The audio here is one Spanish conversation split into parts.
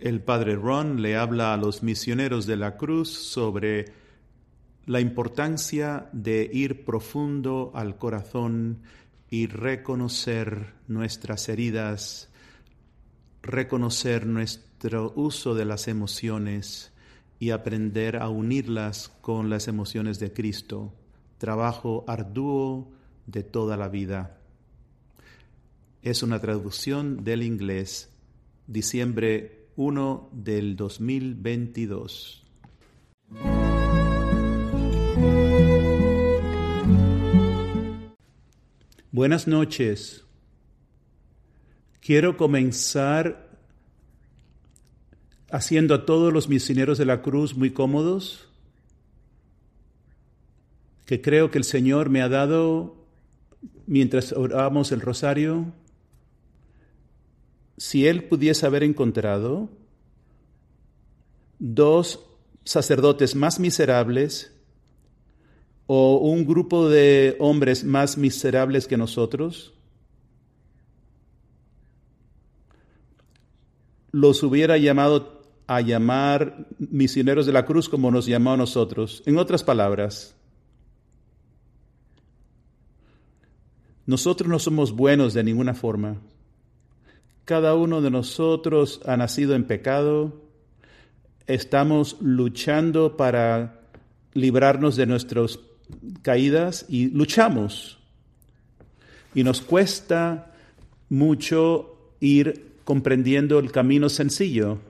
el padre Ron le habla a los misioneros de la cruz sobre la importancia de ir profundo al corazón y reconocer nuestras heridas, reconocer nuestro uso de las emociones y aprender a unirlas con las emociones de Cristo. Trabajo arduo de toda la vida. Es una traducción del inglés, diciembre 1 del 2022. Buenas noches. Quiero comenzar haciendo a todos los misioneros de la cruz muy cómodos, que creo que el Señor me ha dado mientras oramos el rosario. Si Él pudiese haber encontrado dos sacerdotes más miserables o un grupo de hombres más miserables que nosotros, los hubiera llamado a llamar misioneros de la cruz como nos llamó a nosotros. En otras palabras, nosotros no somos buenos de ninguna forma. Cada uno de nosotros ha nacido en pecado. Estamos luchando para librarnos de nuestras caídas y luchamos. Y nos cuesta mucho ir comprendiendo el camino sencillo.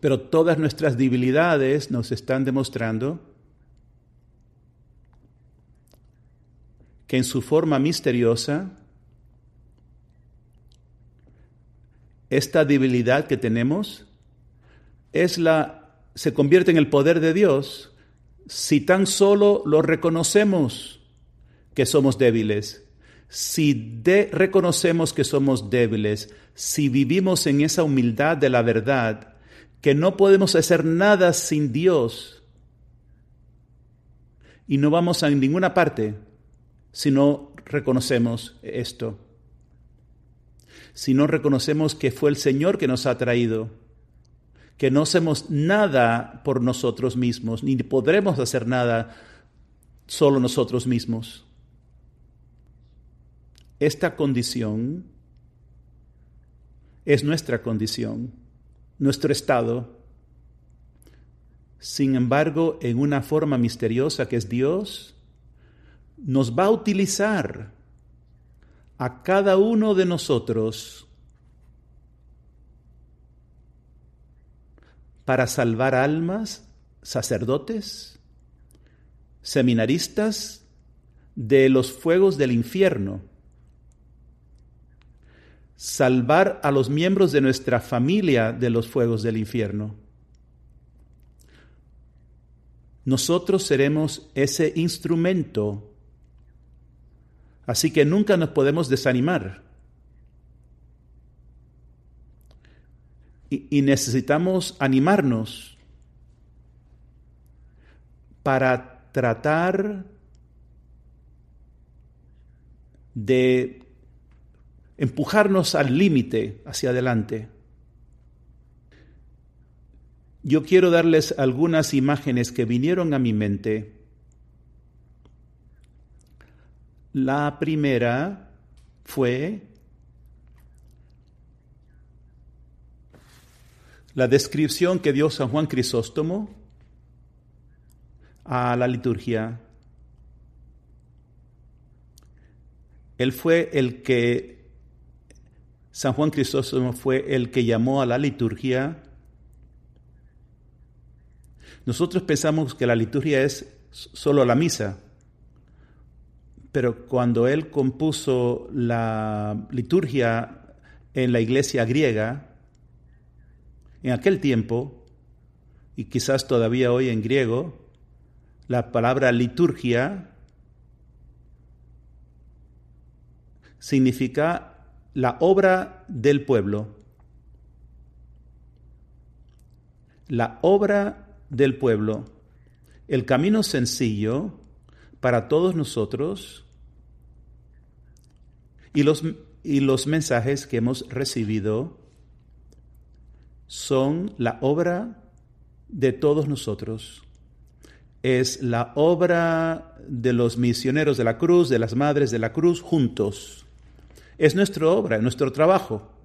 Pero todas nuestras debilidades nos están demostrando que en su forma misteriosa, esta debilidad que tenemos es la se convierte en el poder de Dios si tan solo lo reconocemos que somos débiles. Si reconocemos que somos débiles, si vivimos en esa humildad de la verdad, que no podemos hacer nada sin Dios y no vamos a ninguna parte si no reconocemos esto, si no reconocemos que fue el Señor que nos ha traído, que no hacemos nada por nosotros mismos, ni podremos hacer nada solo nosotros mismos. Esta condición es nuestra condición nuestro estado. Sin embargo, en una forma misteriosa que es Dios, nos va a utilizar a cada uno de nosotros para salvar almas, sacerdotes, seminaristas, de los fuegos del infierno salvar a los miembros de nuestra familia de los fuegos del infierno. Nosotros seremos ese instrumento, así que nunca nos podemos desanimar. Y, necesitamos animarnos para tratar de empujarnos al límite hacia adelante. Yo quiero darles algunas imágenes que vinieron a mi mente. La primera fue la descripción que dio San Juan Crisóstomo a la liturgia. Él fue el que San Juan Crisóstomo fue el que llamó a la liturgia. Nosotros pensamos que la liturgia es solo la misa, pero cuando él compuso la liturgia en la iglesia griega, en aquel tiempo, y quizás todavía hoy en griego, la palabra liturgia significa la obra del pueblo. La obra del pueblo. El camino sencillo para todos nosotros y los, y los mensajes que hemos recibido son la obra de todos nosotros. Es la obra de los misioneros de la cruz, de las madres de la cruz, juntos. Es nuestra obra, nuestro trabajo.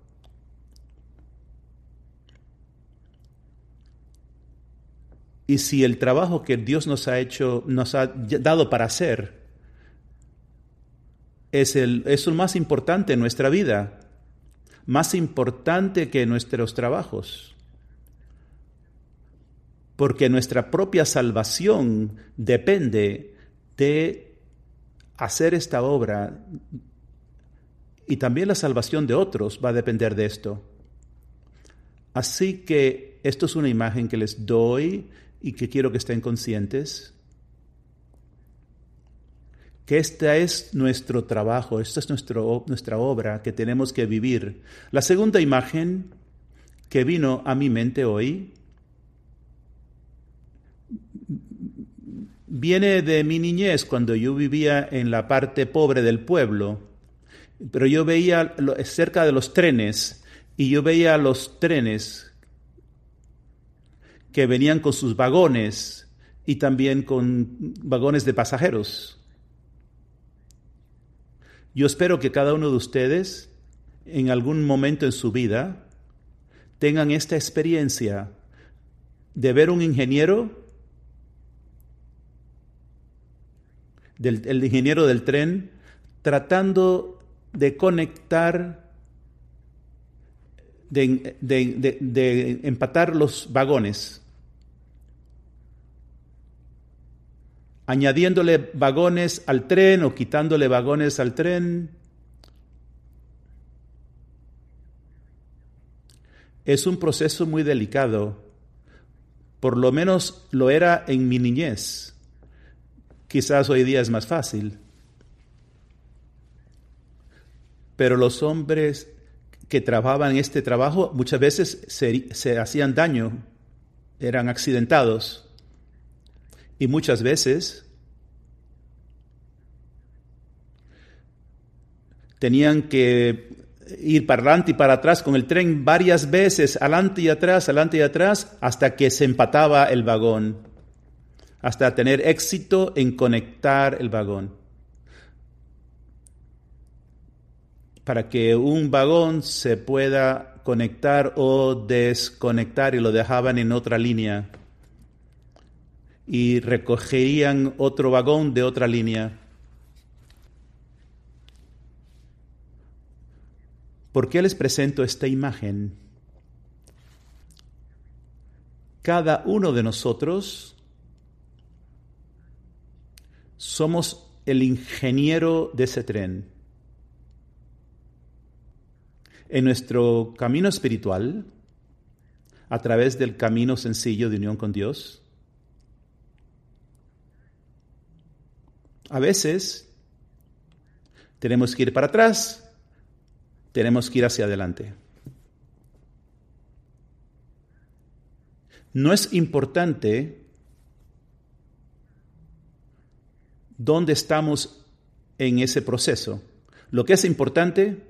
Y si el trabajo que Dios nos ha hecho, nos ha dado para hacer, es el, es el más importante en nuestra vida, más importante que nuestros trabajos. Porque nuestra propia salvación depende de hacer esta obra y también la salvación de otros va a depender de esto. Así que esto es una imagen que les doy y que quiero que estén conscientes que esta es nuestro trabajo, esta es nuestro, nuestra obra que tenemos que vivir. La segunda imagen que vino a mi mente hoy viene de mi niñez, cuando yo vivía en la parte pobre del pueblo, pero yo veía cerca de los trenes y yo veía los trenes que venían con sus vagones y también con vagones de pasajeros. Yo espero que cada uno de ustedes en algún momento en su vida tengan esta experiencia de ver un ingeniero, el ingeniero del tren, tratando de conectar de, empatar los vagones añadiéndole vagones al tren o quitándole vagones al tren. Es un proceso muy delicado, por lo menos lo era en mi niñez. Quizás hoy día es más fácil. Pero los hombres que trabajaban este trabajo muchas veces se, se hacían daño, eran accidentados. Y muchas veces tenían que ir para adelante y para atrás con el tren varias veces, adelante y atrás, adelante y atrás, hasta que se empataba el vagón, hasta tener éxito en conectar el vagón. Para que un vagón se pueda conectar o desconectar y lo dejaban en otra línea y recogerían otro vagón de otra línea. ¿Por qué les presento esta imagen? Cada uno de nosotros somos el ingeniero de ese tren. En nuestro camino espiritual, a través del camino sencillo de unión con Dios, A veces tenemos que ir para atrás, tenemos que ir hacia adelante. No es importante dónde estamos en ese proceso. Lo que es importante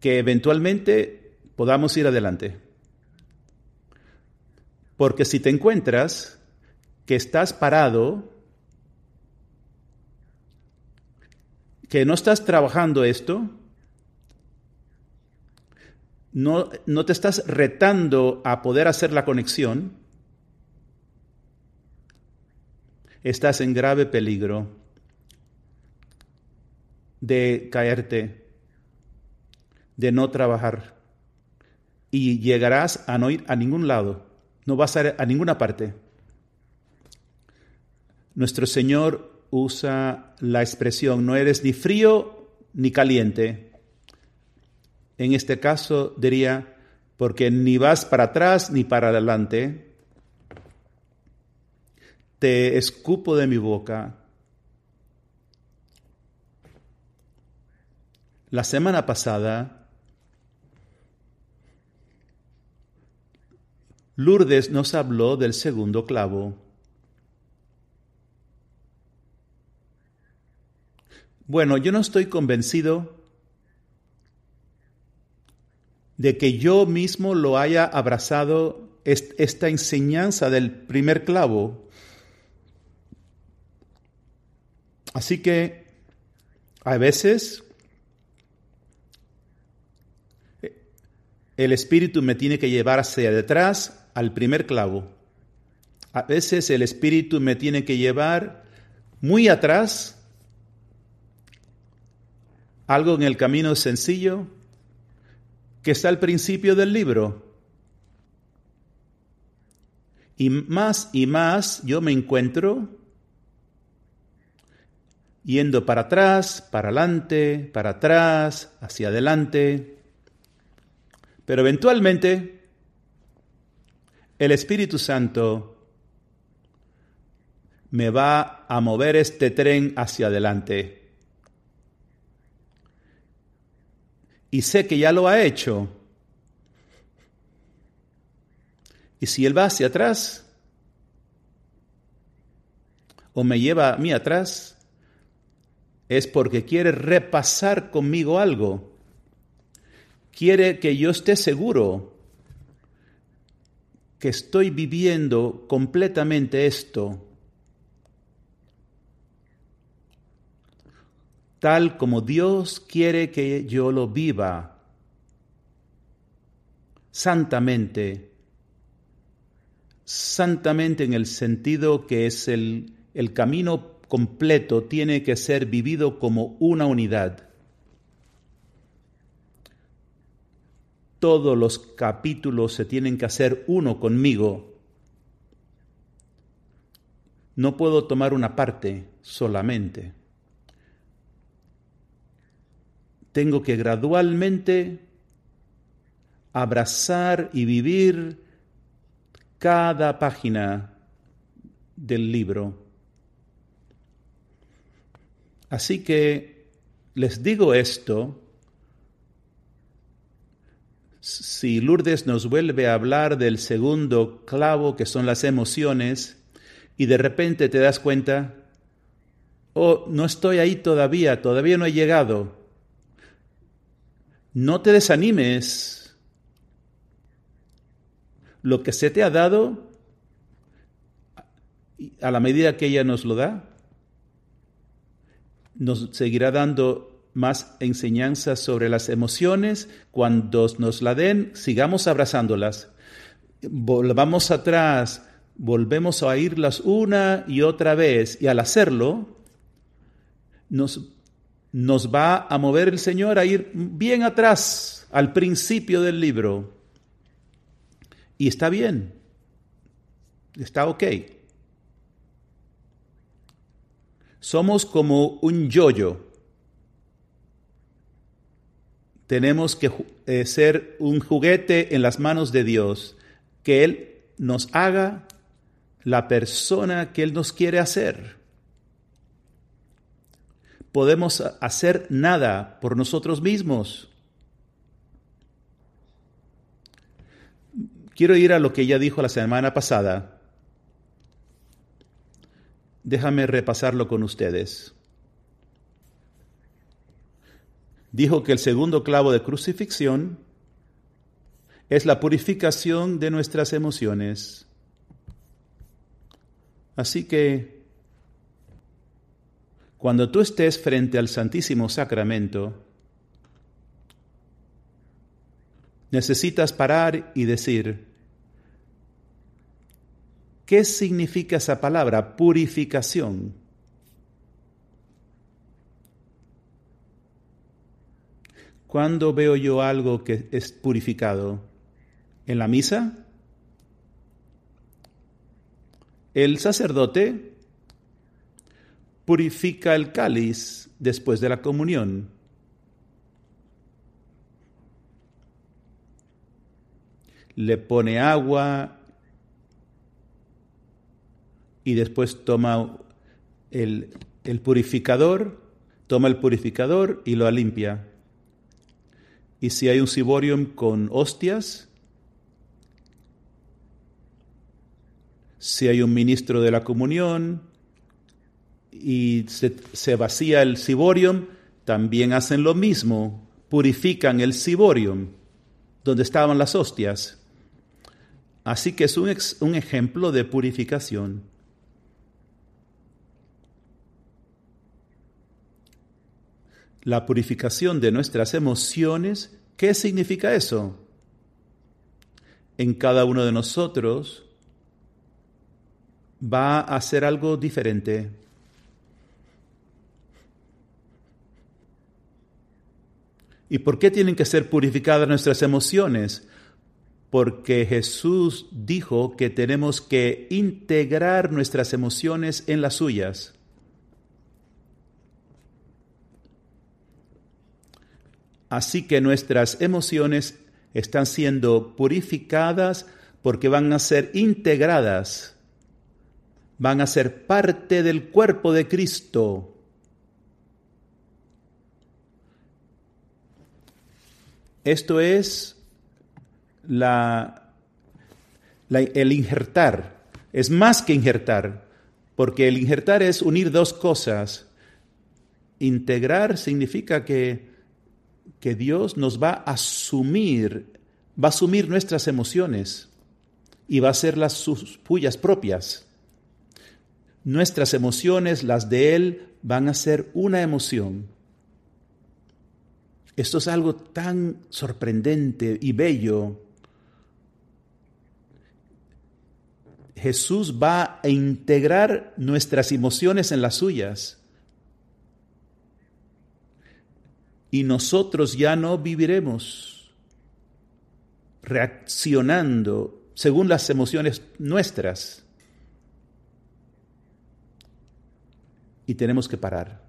que eventualmente podamos ir adelante. Porque si te encuentras que estás parado, que no estás trabajando esto, no, no te estás retando a poder hacer la conexión, estás en grave peligro de caerte, de no trabajar y llegarás a no ir a ningún lado, no vas a ir a ninguna parte. Nuestro Señor usa la expresión no eres ni frío ni caliente. En este caso diría, porque ni vas para atrás ni para adelante, te escupo de mi boca. La semana pasada, Lourdes nos habló del segundo clavo. Bueno, yo no estoy convencido de que yo mismo lo haya abrazado esta enseñanza del primer clavo. Así que a veces el espíritu me tiene que llevar hacia detrás al primer clavo. A veces el espíritu me tiene que llevar muy atrás, algo en el camino sencillo, que está al principio del libro. Y más y más yo me encuentro yendo para atrás, para adelante, para atrás, hacia adelante. Pero eventualmente el Espíritu Santo me va a mover este tren hacia adelante. Y sé que ya lo ha hecho. Y si Él va hacia atrás, o me lleva a mí atrás, es porque quiere repasar conmigo algo. Quiere que yo esté seguro que estoy viviendo completamente esto. Tal como Dios quiere que yo lo viva, santamente, santamente en el sentido que es el, el camino completo, tiene que ser vivido como una unidad. Todos los capítulos se tienen que hacer uno conmigo. No puedo tomar una parte solamente. Tengo que gradualmente abrazar y vivir cada página del libro. Así que les digo esto, si Lourdes nos vuelve a hablar del segundo clavo, que son las emociones, y de repente te das cuenta, oh, no estoy ahí todavía, todavía no he llegado, no te desanimes. Lo que se te ha dado, a la medida que ella nos lo da, nos seguirá dando más enseñanzas sobre las emociones. Cuando nos la den, sigamos abrazándolas. Volvamos atrás, volvemos a oírlas una y otra vez. Y al hacerlo, nos nos va a mover el Señor a ir bien atrás, al principio del libro. Y está bien, está ok. Somos como un yoyo. Tenemos que eh, ser un juguete en las manos de Dios, que Él nos haga la persona que Él nos quiere hacer podemos hacer nada por nosotros mismos. Quiero ir a lo que ella dijo la semana pasada. Déjame repasarlo con ustedes. Dijo que el segundo clavo de crucifixión es la purificación de nuestras emociones. Así que cuando tú estés frente al Santísimo Sacramento, necesitas parar y decir, ¿qué significa esa palabra? Purificación. ¿Cuándo veo yo algo que es purificado? ¿En la misa? El sacerdote purifica el cáliz después de la comunión. Le pone agua y después toma el, purificador, toma el purificador y lo limpia. Y si hay un ciborium con hostias, si hay un ministro de la comunión, y se, vacía el ciborium, también hacen lo mismo, purifican el ciborium. donde estaban las hostias. Así que es un, ejemplo de purificación. La purificación de nuestras emociones, ¿qué significa eso? En cada uno de nosotros va a ser algo diferente. ¿Y por qué tienen que ser purificadas nuestras emociones? Porque Jesús dijo que tenemos que integrar nuestras emociones en las suyas. Así que nuestras emociones están siendo purificadas porque van a ser integradas, van a ser parte del cuerpo de Cristo. Esto es el injertar. Es más que injertar, porque el injertar es unir dos cosas. Integrar significa que, que Dios nos va a asumir, va a asumir nuestras emociones y va a ser las suyas propias. Nuestras emociones, las de Él, van a ser una emoción. Esto es algo tan sorprendente y bello. Jesús va a integrar nuestras emociones en las suyas. Y nosotros ya no viviremos reaccionando según las emociones nuestras. Y tenemos que parar.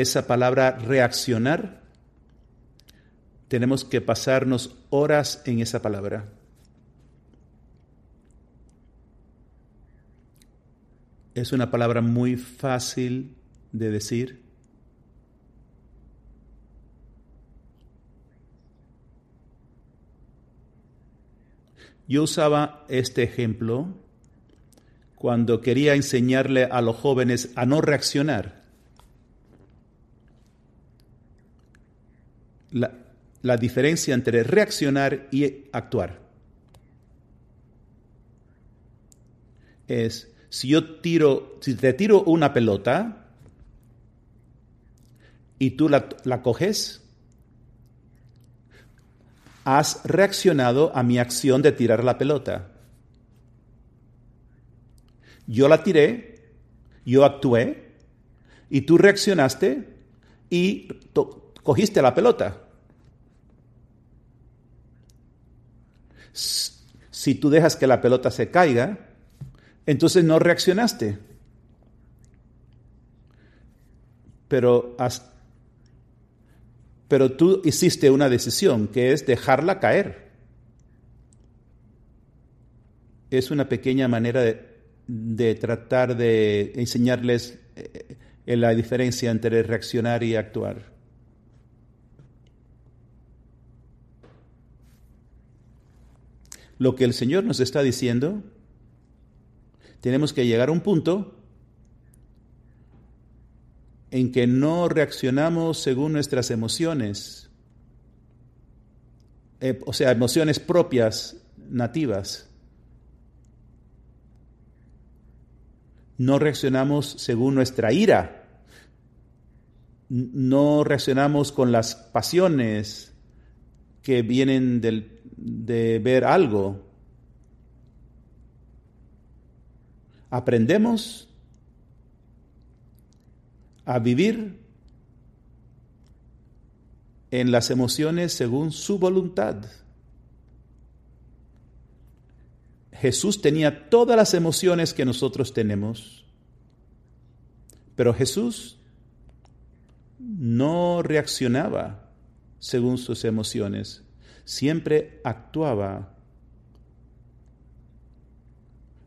Esa palabra reaccionar, tenemos que pasarnos horas en esa palabra. Es una palabra muy fácil de decir. Yo usaba este ejemplo cuando quería enseñarle a los jóvenes a no reaccionar. La, diferencia entre reaccionar y actuar. Es, si yo tiro, si te tiro una pelota y tú la, la coges, has reaccionado a mi acción de tirar la pelota. Yo la tiré, yo actué, y tú reaccionaste y cogiste la pelota. Si tú dejas que la pelota se caiga, entonces no reaccionaste. Pero, pero tú hiciste una decisión, que es dejarla caer. Es una pequeña manera de, tratar de enseñarles eh, la diferencia entre reaccionar y actuar. Lo que el Señor nos está diciendo, tenemos que llegar a un punto en que no reaccionamos según nuestras emociones, eh, o sea, emociones propias, nativas. No reaccionamos según nuestra ira, no reaccionamos con las pasiones que vienen del de ver algo. Aprendemos a vivir en las emociones según su voluntad. Jesús tenía todas las emociones que nosotros tenemos, pero Jesús no reaccionaba según sus emociones siempre actuaba.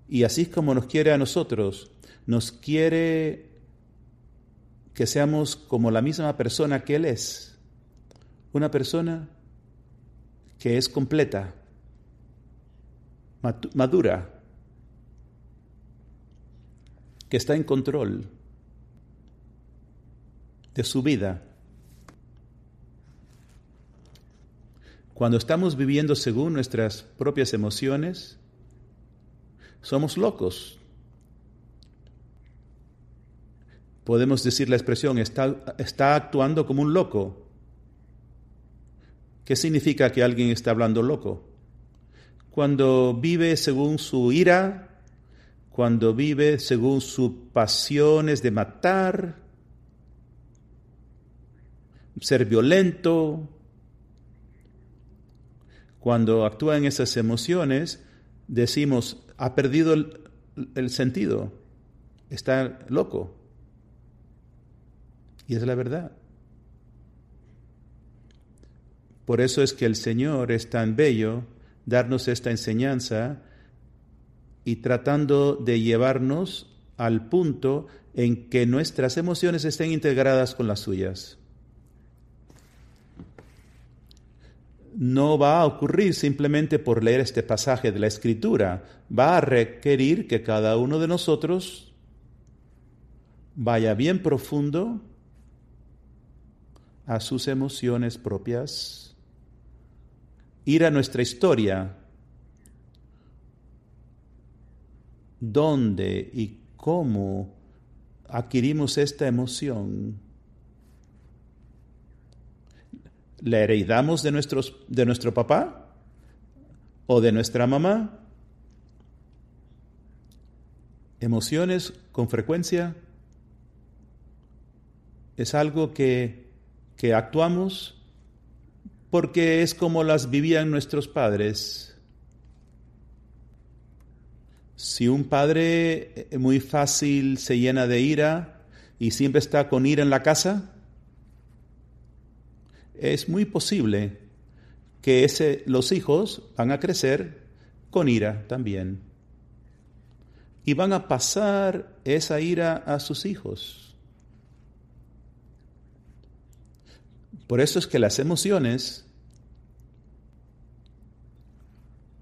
Y así es como nos quiere a nosotros, nos quiere que seamos como la misma persona que Él es, una persona que es completa, madura, que está en control de su vida Cuando estamos viviendo según nuestras propias emociones, somos locos. Podemos decir la expresión, está, actuando como un loco. ¿Qué significa que alguien está hablando loco? Cuando vive según su ira, cuando vive según sus pasiones de matar, ser violento, cuando actúa en esas emociones, decimos, ha perdido el, el sentido, está loco. Y es la verdad. Por eso es que el Señor es tan bello darnos esta enseñanza y tratando de llevarnos al punto en que nuestras emociones estén integradas con las suyas. No va a ocurrir simplemente por leer este pasaje de la Escritura, va a requerir que cada uno de nosotros vaya bien profundo a sus emociones propias, ir a nuestra historia, dónde y cómo adquirimos esta emoción ¿La heredamos de, nuestros, de nuestro papá o de nuestra mamá? Emociones con frecuencia es algo que, que actuamos porque es como las vivían nuestros padres. Si un padre muy fácil se llena de ira y siempre está con ira en la casa, es muy posible que ese, los hijos van a crecer con ira también. Y van a pasar esa ira a sus hijos. Por eso es que las emociones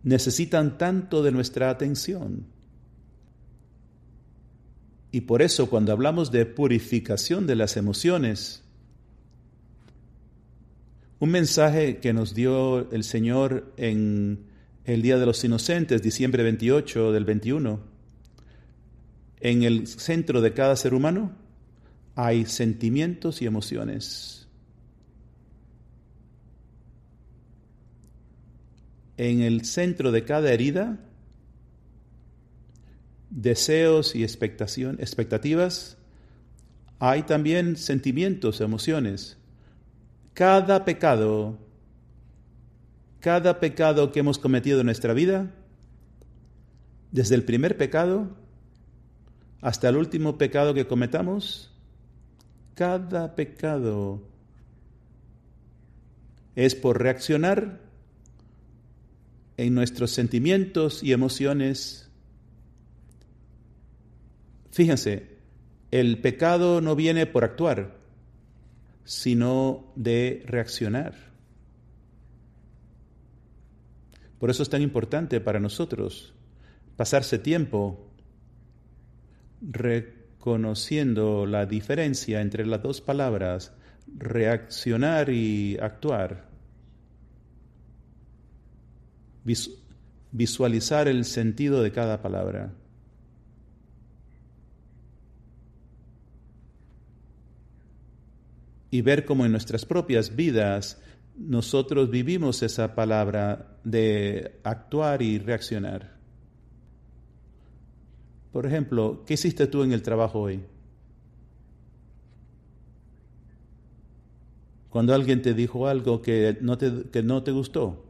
necesitan tanto de nuestra atención. Y por eso cuando hablamos de purificación de las emociones, un mensaje que nos dio el Señor en el Día de los Inocentes, diciembre 28 del 21. En el centro de cada ser humano hay sentimientos y emociones. En el centro de cada herida, deseos y expectativas, hay también sentimientos, emociones. Cada pecado, cada pecado que hemos cometido en nuestra vida, desde el primer pecado hasta el último pecado que cometamos, cada pecado es por reaccionar en nuestros sentimientos y emociones. Fíjense, el pecado no viene por actuar, sino de reaccionar. Por eso es tan importante para nosotros pasarse tiempo reconociendo la diferencia entre las dos palabras, reaccionar y actuar. Visualizar el sentido de cada palabra. Y ver cómo en nuestras propias vidas nosotros vivimos esa palabra de actuar y reaccionar. Por ejemplo, ¿qué hiciste tú en el trabajo hoy? Cuando alguien te dijo algo que no te, que no te gustó,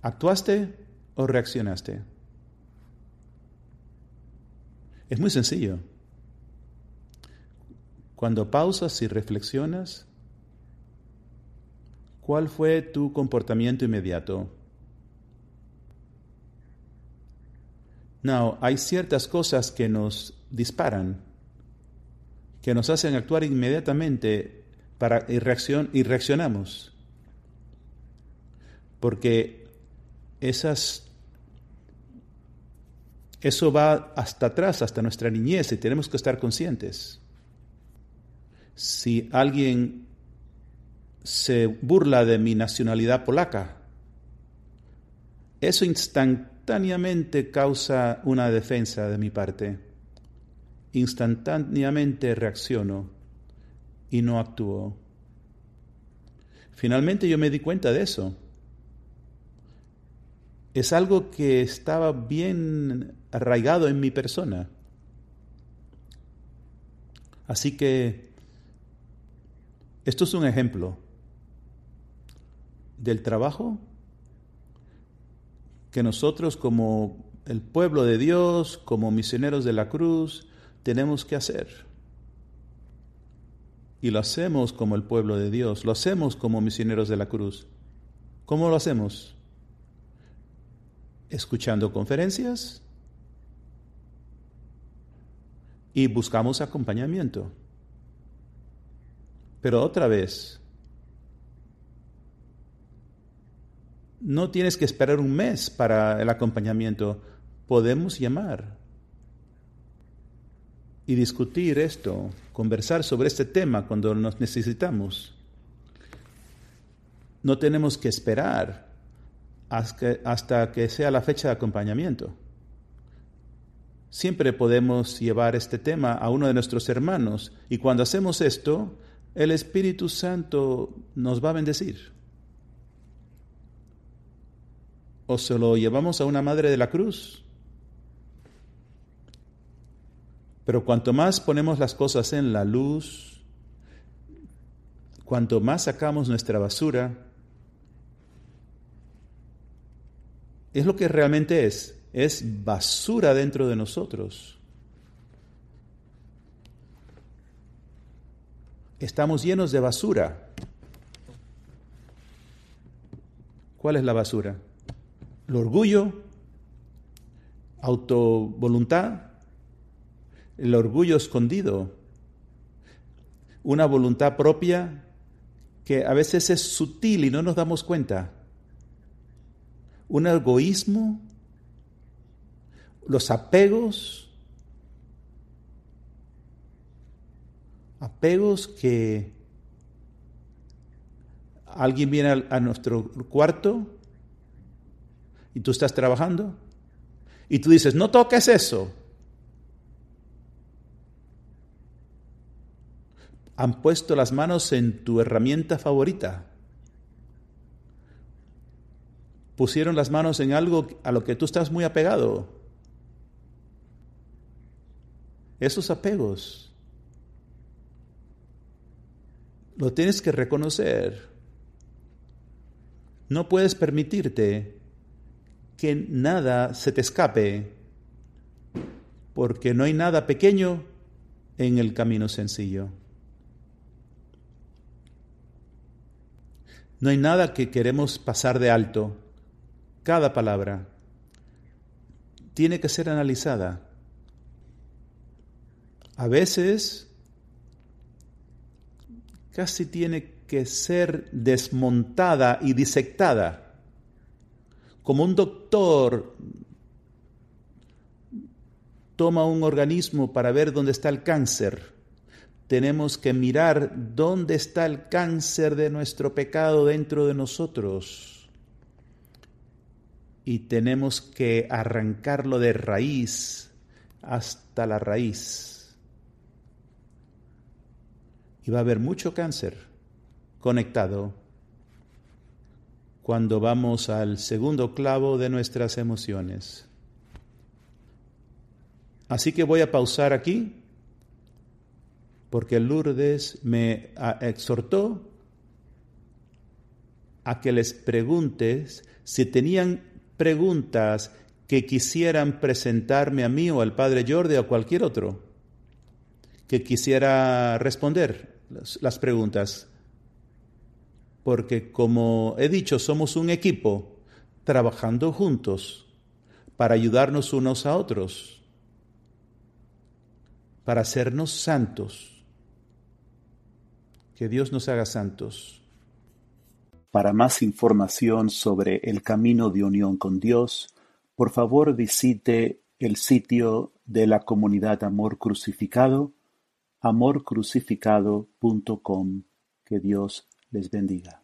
¿actuaste o reaccionaste? Es muy sencillo. Cuando pausas y reflexionas, ¿cuál fue tu comportamiento inmediato? No, hay ciertas cosas que nos disparan, que nos hacen actuar inmediatamente para, y, reacción, y reaccionamos. Porque esas, eso va hasta atrás, hasta nuestra niñez, y tenemos que estar conscientes si alguien se burla de mi nacionalidad polaca. Eso instantáneamente causa una defensa de mi parte. Instantáneamente reacciono y no actúo. Finalmente yo me di cuenta de eso. Es algo que estaba bien arraigado en mi persona. Así que esto es un ejemplo del trabajo que nosotros como el pueblo de Dios, como misioneros de la cruz, tenemos que hacer. Y lo hacemos como el pueblo de Dios, lo hacemos como misioneros de la cruz. ¿Cómo lo hacemos? Escuchando conferencias y buscamos acompañamiento. Pero otra vez, no tienes que esperar un mes para el acompañamiento. Podemos llamar y discutir esto, conversar sobre este tema cuando nos necesitamos. No tenemos que esperar hasta que sea la fecha de acompañamiento. Siempre podemos llevar este tema a uno de nuestros hermanos y cuando hacemos esto, el Espíritu Santo nos va a bendecir. O se lo llevamos a una madre de la cruz. Pero cuanto más ponemos las cosas en la luz, cuanto más sacamos nuestra basura, es lo que realmente es es basura dentro de nosotros. Estamos llenos de basura. ¿Cuál es la basura? El orgullo, autovoluntad, el orgullo escondido, una voluntad propia que a veces es sutil y no nos damos cuenta, un egoísmo los apegos, apegos que alguien viene a, nuestro cuarto y tú estás trabajando y tú dices, no toques eso. Han puesto las manos en tu herramienta favorita. Pusieron las manos en algo a lo que tú estás muy apegado esos apegos. Lo tienes que reconocer. No puedes permitirte que nada se te escape, porque no hay nada pequeño en el camino sencillo. No hay nada que queremos pasar de alto. Cada palabra tiene que ser analizada a veces casi tiene que ser desmontada y disectada, como un doctor toma un organismo para ver dónde está el cáncer. Tenemos que mirar dónde está el cáncer de nuestro pecado dentro de nosotros. Y tenemos que arrancarlo de raíz hasta la raíz y va a haber mucho cáncer conectado cuando vamos al segundo clavo de nuestras emociones. Así que voy a pausar aquí porque Lourdes me exhortó a que les preguntes si tenían preguntas que quisieran presentarme a mí o al Padre Jordi o a cualquier otro que quisiera responder las, preguntas, porque como he dicho, somos un equipo trabajando juntos para ayudarnos unos a otros, para hacernos santos. Que Dios nos haga santos. Para más información sobre el camino de unión con Dios, por favor visite el sitio de la comunidad Amor Crucificado amorcrucificado.com. Que Dios les bendiga.